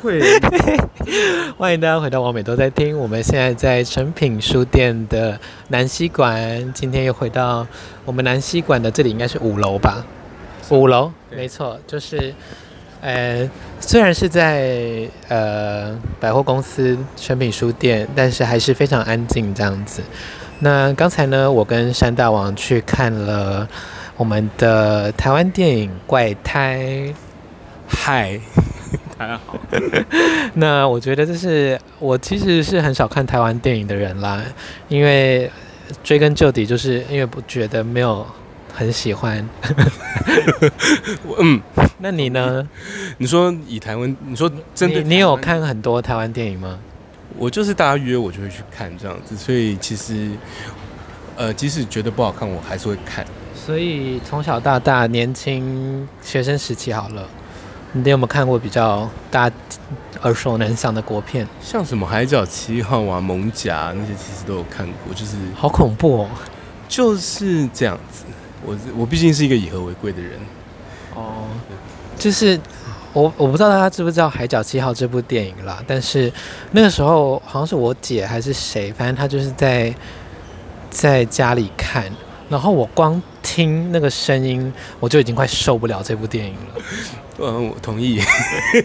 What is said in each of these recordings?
会。欢迎大家回到王美都在听，我们现在在诚品书店的南西馆，今天又回到我们南西馆的这里，应该是五楼吧？五楼，没错，就是，呃，虽然是在呃百货公司成品书店，但是还是非常安静这样子。那刚才呢，我跟山大王去看了我们的台湾电影《怪胎》。嗨，大家好。那我觉得这是我其实是很少看台湾电影的人啦，因为追根究底，就是因为不觉得没有很喜欢。嗯，那你呢？你说以台湾，你说真的，你有看很多台湾电影吗？我就是大家约我就会去看这样子，所以其实，呃，即使觉得不好看，我还是会看。所以从小到大，年轻学生时期好了，你有没有看过比较大家耳熟能详的国片？像什么《海角七号》啊，《艋舺》那些，其实都有看过。就是好恐怖哦，就是这样子。我我毕竟是一个以和为贵的人。哦，就是。我我不知道大家知不知道《海角七号》这部电影啦，但是那个时候好像是我姐还是谁，反正她就是在在家里看，然后我光听那个声音，我就已经快受不了这部电影了。嗯，我同意。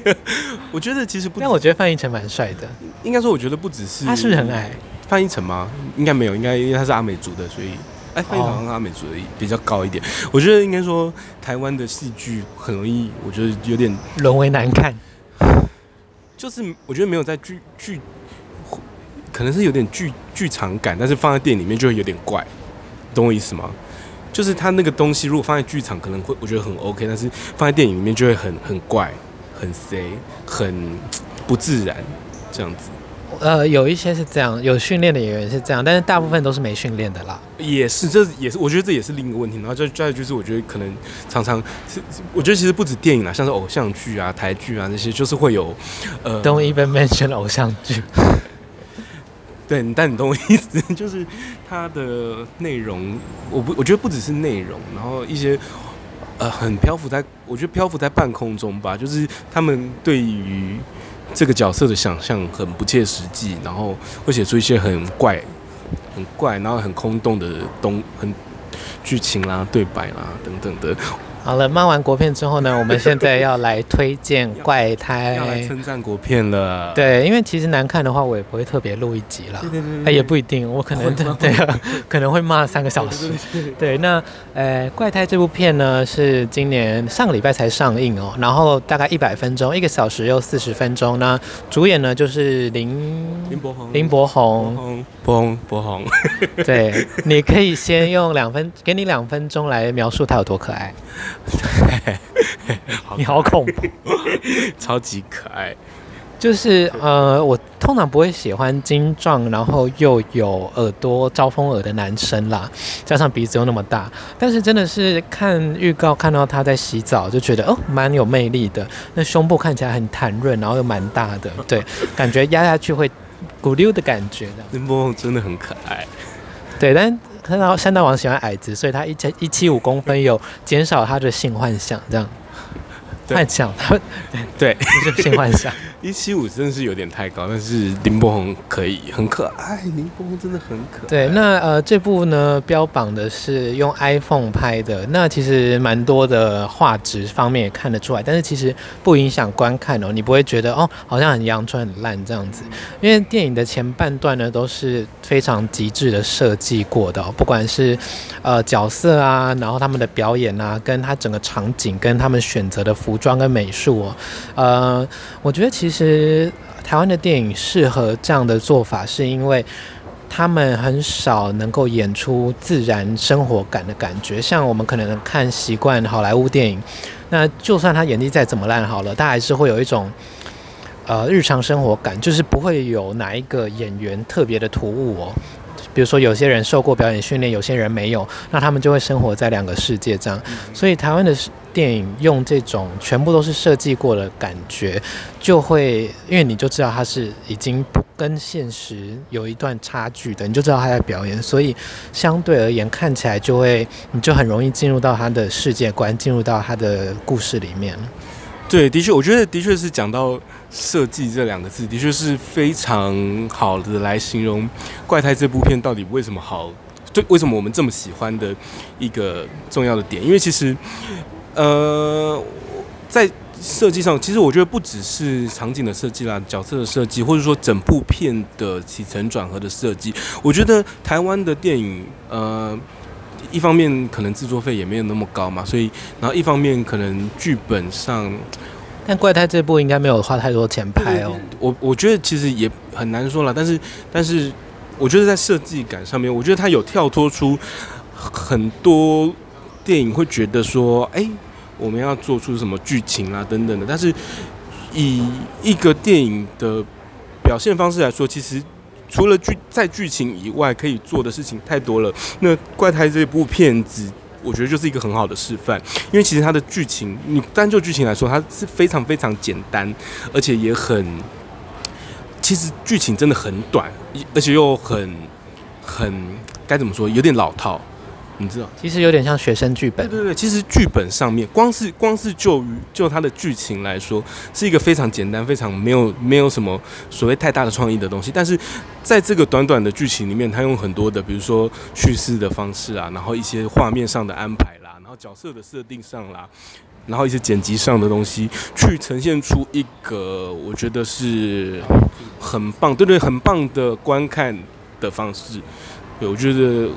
我觉得其实不，但我觉得范逸臣蛮帅的。应该说，我觉得不只是他是不是很矮？范逸臣吗？应该没有，应该因为他是阿美族的，所以。哎，非常阿美族的比较高一点。Oh. 我觉得应该说，台湾的戏剧很容易，我觉得有点沦为难看。就是我觉得没有在剧剧，可能是有点剧剧场感，但是放在电影里面就会有点怪，懂我意思吗？就是他那个东西如果放在剧场可能会我觉得很 OK，但是放在电影里面就会很很怪、很 C、很 不自然这样子。呃，有一些是这样，有训练的演员是这样，但是大部分都是没训练的啦。也是，这也是，我觉得这也是另一个问题。然后再再就是，我觉得可能常常是，我觉得其实不止电影啦，像是偶像剧啊、台剧啊那些，就是会有呃。Don't even mention 偶像剧。对，但你懂我意思，就是它的内容，我不，我觉得不只是内容，然后一些呃很漂浮在，我觉得漂浮在半空中吧，就是他们对于。这个角色的想象很不切实际，然后会写出一些很怪、很怪，然后很空洞的东很剧情啦、对白啦等等的。好了，骂完国片之后呢，我们现在要来推荐怪胎，要来称赞国片了。对，因为其实难看的话，我也不会特别录一集了。对对对，对、欸，也不一定，我可能 对对啊，可能会骂三个小时。对，那呃，怪胎这部片呢，是今年上个礼拜才上映哦，然后大概一百分钟，一个小时又四十分钟。那主演呢就是林林柏宏，林柏宏，柏宏柏宏。对，你可以先用两分，给你两分钟来描述他有多可爱。你好恐怖，超级可爱。就是呃，我通常不会喜欢精壮，然后又有耳朵招风耳的男生啦，加上鼻子又那么大。但是真的是看预告看到他在洗澡，就觉得哦，蛮有魅力的。那胸部看起来很弹润，然后又蛮大的，对，感觉压下去会咕溜的感觉。林柏宏真的很可爱，对，但。看到山大王喜欢矮子，所以他一七一七五公分，有减少他的性幻想，这样。幻想他对，就是性幻想。一七五真的是有点太高，但是林柏宏可以很可爱，林柏宏真的很可爱。对，那呃这部呢标榜的是用 iPhone 拍的，那其实蛮多的画质方面也看得出来，但是其实不影响观看哦，你不会觉得哦好像很阳春很烂这样子，因为电影的前半段呢都是非常极致的设计过的哦，不管是呃角色啊，然后他们的表演啊，跟他整个场景跟他们选择的服装跟美术哦，呃，我觉得其实。其实台湾的电影适合这样的做法，是因为他们很少能够演出自然生活感的感觉。像我们可能看习惯好莱坞电影，那就算他演技再怎么烂好了，他还是会有一种呃日常生活感，就是不会有哪一个演员特别的突兀哦。比如说，有些人受过表演训练，有些人没有，那他们就会生活在两个世界这样。所以，台湾的电影用这种全部都是设计过的感觉，就会因为你就知道它是已经不跟现实有一段差距的，你就知道他在表演，所以相对而言看起来就会，你就很容易进入到他的世界观，进入到他的故事里面。对，的确，我觉得的确是讲到设计这两个字，的确是非常好的来形容《怪胎》这部片到底为什么好，对，为什么我们这么喜欢的一个重要的点。因为其实，呃，在设计上，其实我觉得不只是场景的设计啦，角色的设计，或者说整部片的起承转合的设计，我觉得台湾的电影，呃。一方面可能制作费也没有那么高嘛，所以然后一方面可能剧本上，但怪胎这部应该没有花太多钱拍哦。我我觉得其实也很难说了，但是但是我觉得在设计感上面，我觉得它有跳脱出很多电影会觉得说，哎、我们要做出什么剧情啊等等的，但是以一个电影的表现方式来说，其实。除了剧在剧情以外可以做的事情太多了，那《怪胎》这部片子，我觉得就是一个很好的示范。因为其实它的剧情，你单就剧情来说，它是非常非常简单，而且也很，其实剧情真的很短，而且又很很该怎么说，有点老套。你知道，其实有点像学生剧本。对对对，其实剧本上面，光是光是就于就它的剧情来说，是一个非常简单、非常没有没有什么所谓太大的创意的东西。但是在这个短短的剧情里面，他用很多的，比如说叙事的方式啊，然后一些画面上的安排啦，然后角色的设定上啦，然后一些剪辑上的东西，去呈现出一个我觉得是很棒，对对，很棒的观看的方式。对，我觉得，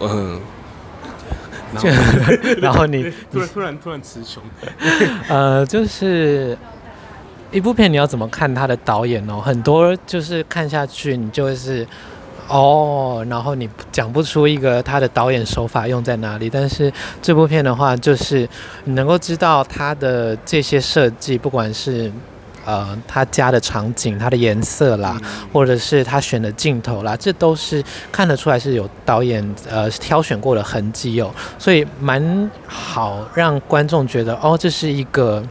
嗯。然后你突然突然突然词穷，呃，就是一部片你要怎么看他的导演哦？很多就是看下去你就是哦，然后你讲不出一个他的导演手法用在哪里。但是这部片的话，就是你能够知道他的这些设计，不管是。呃，他加的场景、他的颜色啦，或者是他选的镜头啦，这都是看得出来是有导演呃挑选过的痕迹哦，所以蛮好让观众觉得哦，这是一个。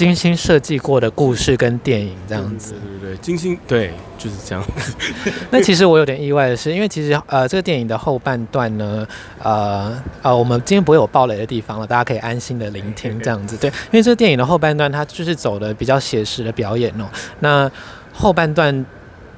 精心设计过的故事跟电影这样子，对对对，精心对就是这样子。那其实我有点意外的是，因为其实呃这个电影的后半段呢，呃呃我们今天不会有暴雷的地方了，大家可以安心的聆听这样子。对，因为这个电影的后半段它就是走的比较写实的表演哦。那后半段。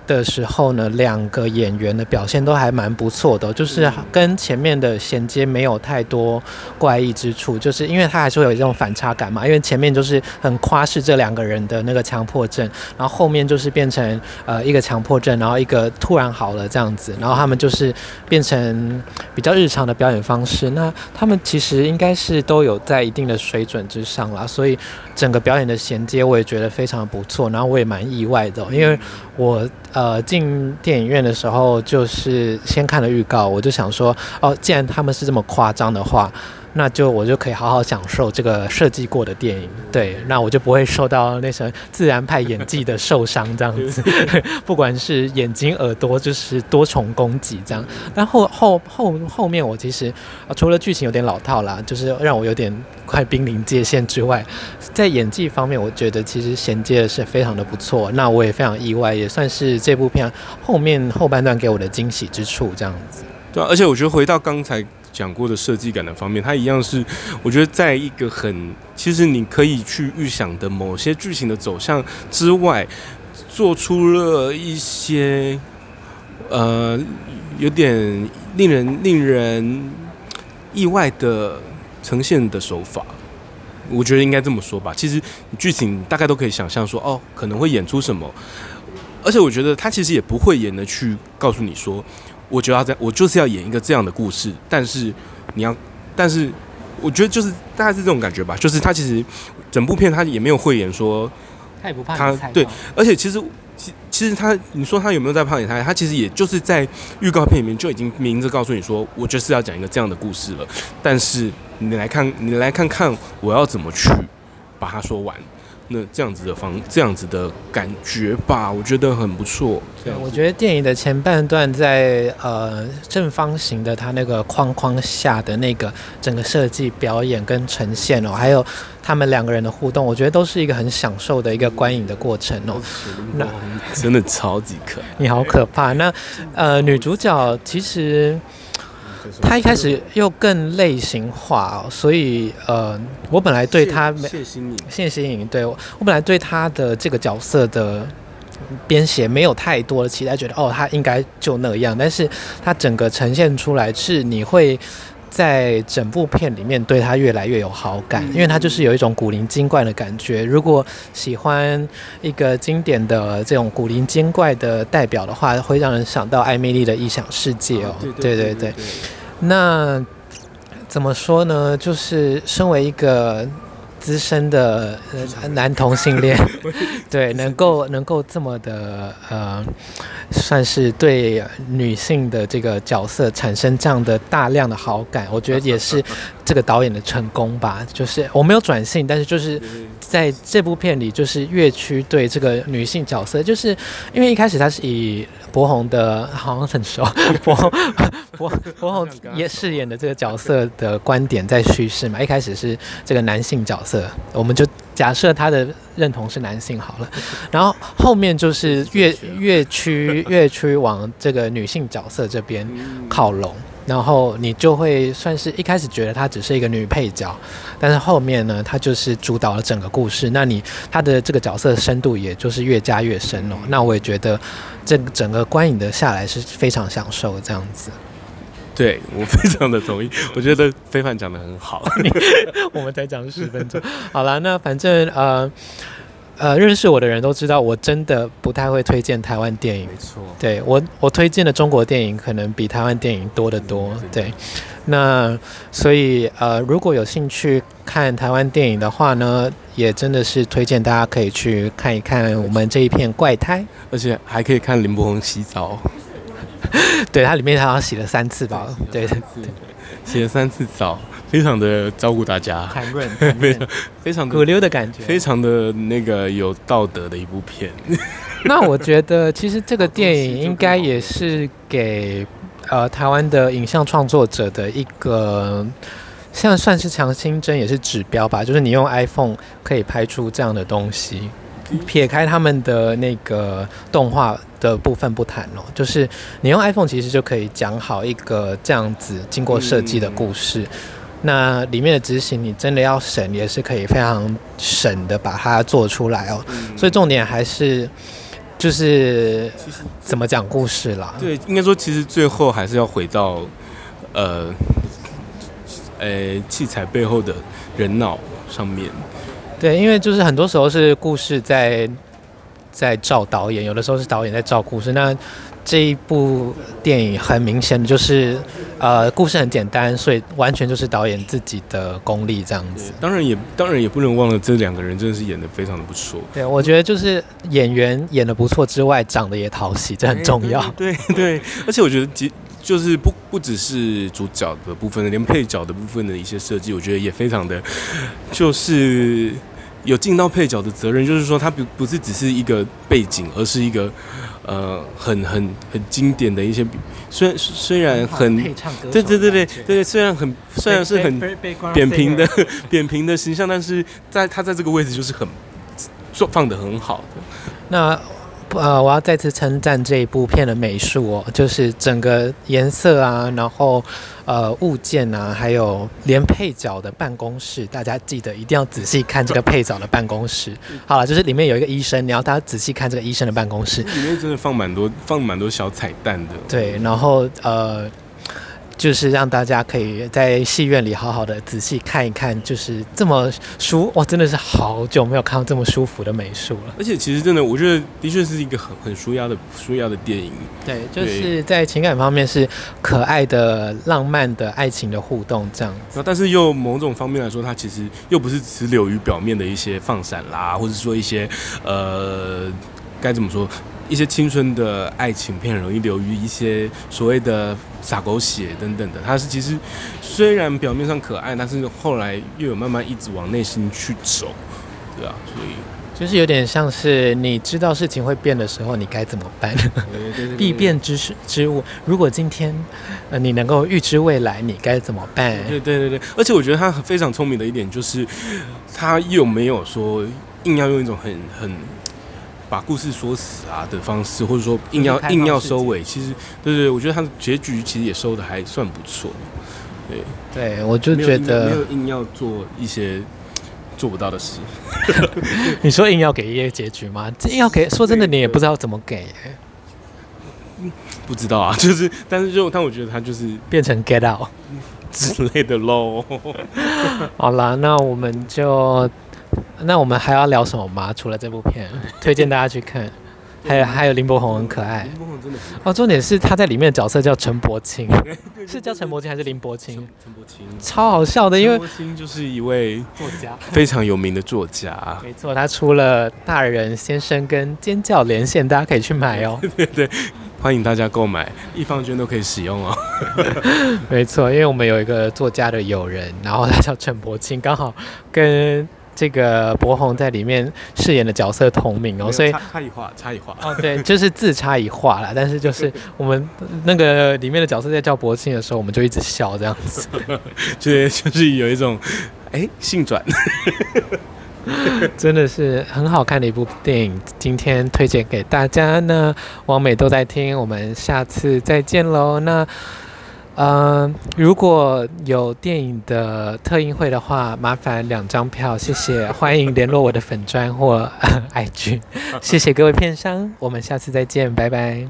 的时候呢，两个演员的表现都还蛮不错的，就是跟前面的衔接没有太多怪异之处，就是因为他还是会有这种反差感嘛。因为前面就是很夸饰这两个人的那个强迫症，然后后面就是变成呃一个强迫症，然后一个突然好了这样子，然后他们就是变成比较日常的表演方式。那他们其实应该是都有在一定的水准之上啦，所以整个表演的衔接我也觉得非常不错，然后我也蛮意外的，因为我。呃，进电影院的时候就是先看了预告，我就想说，哦，既然他们是这么夸张的话。那就我就可以好好享受这个设计过的电影，对，那我就不会受到那些自然派演技的受伤这样子，不管是眼睛、耳朵，就是多重攻击这样。但后后后后面我其实啊除了剧情有点老套啦，就是让我有点快濒临界限之外，在演技方面，我觉得其实衔接的是非常的不错。那我也非常意外，也算是这部片后面后半段给我的惊喜之处这样子。对啊，而且我觉得回到刚才。讲过的设计感的方面，它一样是，我觉得在一个很其实你可以去预想的某些剧情的走向之外，做出了一些呃有点令人令人意外的呈现的手法。我觉得应该这么说吧。其实剧情大概都可以想象说，哦，可能会演出什么，而且我觉得他其实也不会演的去告诉你说。我就要这样，我就是要演一个这样的故事，但是你要，但是我觉得就是大概是这种感觉吧，就是他其实整部片他也没有讳言说，他也不怕他对，而且其实其其实他你说他有没有在怕你他，他其实也就是在预告片里面就已经明着告诉你说，我就是要讲一个这样的故事了，但是你来看，你来看看我要怎么去把它说完。那这样子的方，这样子的感觉吧，我觉得很不错。对，我觉得电影的前半段在呃正方形的它那个框框下的那个整个设计、表演跟呈现哦，还有他们两个人的互动，我觉得都是一个很享受的一个观影的过程哦。那真的超级可爱，你好可怕。那呃女主角其实他一开始又更类型化哦，所以呃，我本来对他谢欣颖，谢欣颖，对我我本来对他的这个角色的编写没有太多的期待，觉得哦，他应该就那样，但是他整个呈现出来是你会。在整部片里面，对他越来越有好感，因为他就是有一种古灵精怪的感觉。如果喜欢一个经典的这种古灵精怪的代表的话，会让人想到艾米丽的异想世界哦。对对对，那怎么说呢？就是身为一个。资深的男同性恋，对，能够能够这么的呃，算是对女性的这个角色产生这样的大量的好感，我觉得也是 这个导演的成功吧。就是我没有转性，但是就是在这部片里，就是月区对这个女性角色，就是因为一开始他是以。柏宏的好像很熟，柏宏柏柏宏也饰演的这个角色的观点在叙事嘛。一开始是这个男性角色，我们就假设他的认同是男性好了，然后后面就是越越趋越趋往这个女性角色这边靠拢。然后你就会算是一开始觉得她只是一个女配角，但是后面呢，她就是主导了整个故事。那你她的这个角色深度也就是越加越深哦。那我也觉得这整个观影的下来是非常享受这样子。对，我非常的同意，我觉得非凡讲的很好。我们才讲十分钟，好了，那反正呃。呃，认识我的人都知道，我真的不太会推荐台湾电影。没错，对我，我推荐的中国电影可能比台湾电影多得多。对，那所以呃，如果有兴趣看台湾电影的话呢，也真的是推荐大家可以去看一看我们这一片怪胎，而且还可以看林柏宏洗澡。对，它里面好像洗了三次吧？对对对，洗了三次澡。非常的照顾大家，坦润，非常非常古流的感觉，非常的那个有道德的一部片。那我觉得，其实这个电影应该也是给呃台湾的影像创作者的一个，像算是强心针，也是指标吧。就是你用 iPhone 可以拍出这样的东西，撇开他们的那个动画的部分不谈哦，就是你用 iPhone 其实就可以讲好一个这样子经过设计的故事。嗯那里面的执行，你真的要省，也是可以非常省的把它做出来哦。嗯、所以重点还是就是怎么讲故事啦。对，应该说其实最后还是要回到呃，呃、欸，器材背后的人脑上面。对，因为就是很多时候是故事在在照导演，有的时候是导演在照故事。那这一部电影很明显的就是，呃，故事很简单，所以完全就是导演自己的功力这样子。当然也当然也不能忘了这两个人真的是演的非常的不错。对，我觉得就是演员演的不错之外，长得也讨喜，这很重要。对对，对，而且我觉得，即就是不不只是主角的部分，连配角的部分的一些设计，我觉得也非常的，就是有尽到配角的责任。就是说，他不不是只是一个背景，而是一个。呃，很很很经典的一些，虽然虽然很，对对对对对，虽然很虽然是很扁平的扁平的形象，但是在他在这个位置就是很做放的很好的。那。呃，我要再次称赞这一部片的美术哦，就是整个颜色啊，然后呃物件啊，还有连配角的办公室，大家记得一定要仔细看这个配角的办公室。好了，就是里面有一个医生，你要大家仔细看这个医生的办公室，里面真的放蛮多放蛮多小彩蛋的。对，然后呃。就是让大家可以在戏院里好好的仔细看一看，就是这么舒哇，真的是好久没有看到这么舒服的美术了。而且其实真的，我觉得的确是一个很很舒压的舒压的电影。对，就是在情感方面是可爱的、浪漫的爱情的互动这样子。但是又某种方面来说，它其实又不是只流于表面的一些放闪啦，或者说一些呃，该怎么说？一些青春的爱情片容易流于一些所谓的洒狗血等等的，他是其实虽然表面上可爱，但是后来又有慢慢一直往内心去走，对啊，所以就是有点像是你知道事情会变的时候，你该怎么办？必变之事之物，如果今天呃你能够预知未来，你该怎么办？对对对对，而且我觉得他非常聪明的一点就是，他又没有说硬要用一种很很。把故事说死啊的方式，或者说硬要硬要收尾，其实对，对对，我觉得他的结局其实也收的还算不错。对对，我就觉得没有硬要做一些做不到的事。你说硬要给一些结局吗？硬要给，说真的，你也不知道怎么给、欸。不知道啊，就是，但是就但我觉得他就是变成 Get Out 之类的喽。好啦，那我们就。那我们还要聊什么吗？除了这部片，推荐大家去看。还有还有林柏宏很可爱。林柏宏真的哦，重点是他在里面的角色叫陈柏青，是叫陈柏青还是林柏青？陈柏青，超好笑的，因为陈柏青就是一位作家，非常有名的作家。没错，他出了《大人先生》跟《尖叫连线》，大家可以去买哦。对对，欢迎大家购买，艺 FUN 圈都可以使用哦。没错，因为我们有一个作家的友人，然后他叫陈柏青，刚好跟。这个柏宏在里面饰演的角色同名哦，所以差异化，差异化哦，对，就是字差异化啦。但是就是 我们那个里面的角色在叫柏庆的时候，我们就一直笑这样子，就，就是有一种哎性转，真的是很好看的一部电影。今天推荐给大家呢，王美都在听，我们下次再见喽。那。嗯、如果有电影的特映会的话，麻烦两张票，谢谢。欢迎联络我的粉砖或 IG，谢谢各位片商，我们下次再见，拜拜。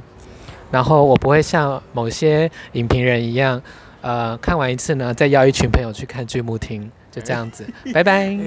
然后我不会像某些影评人一样，呃，看完一次呢，再邀一群朋友去看剧目厅，就这样子，拜拜。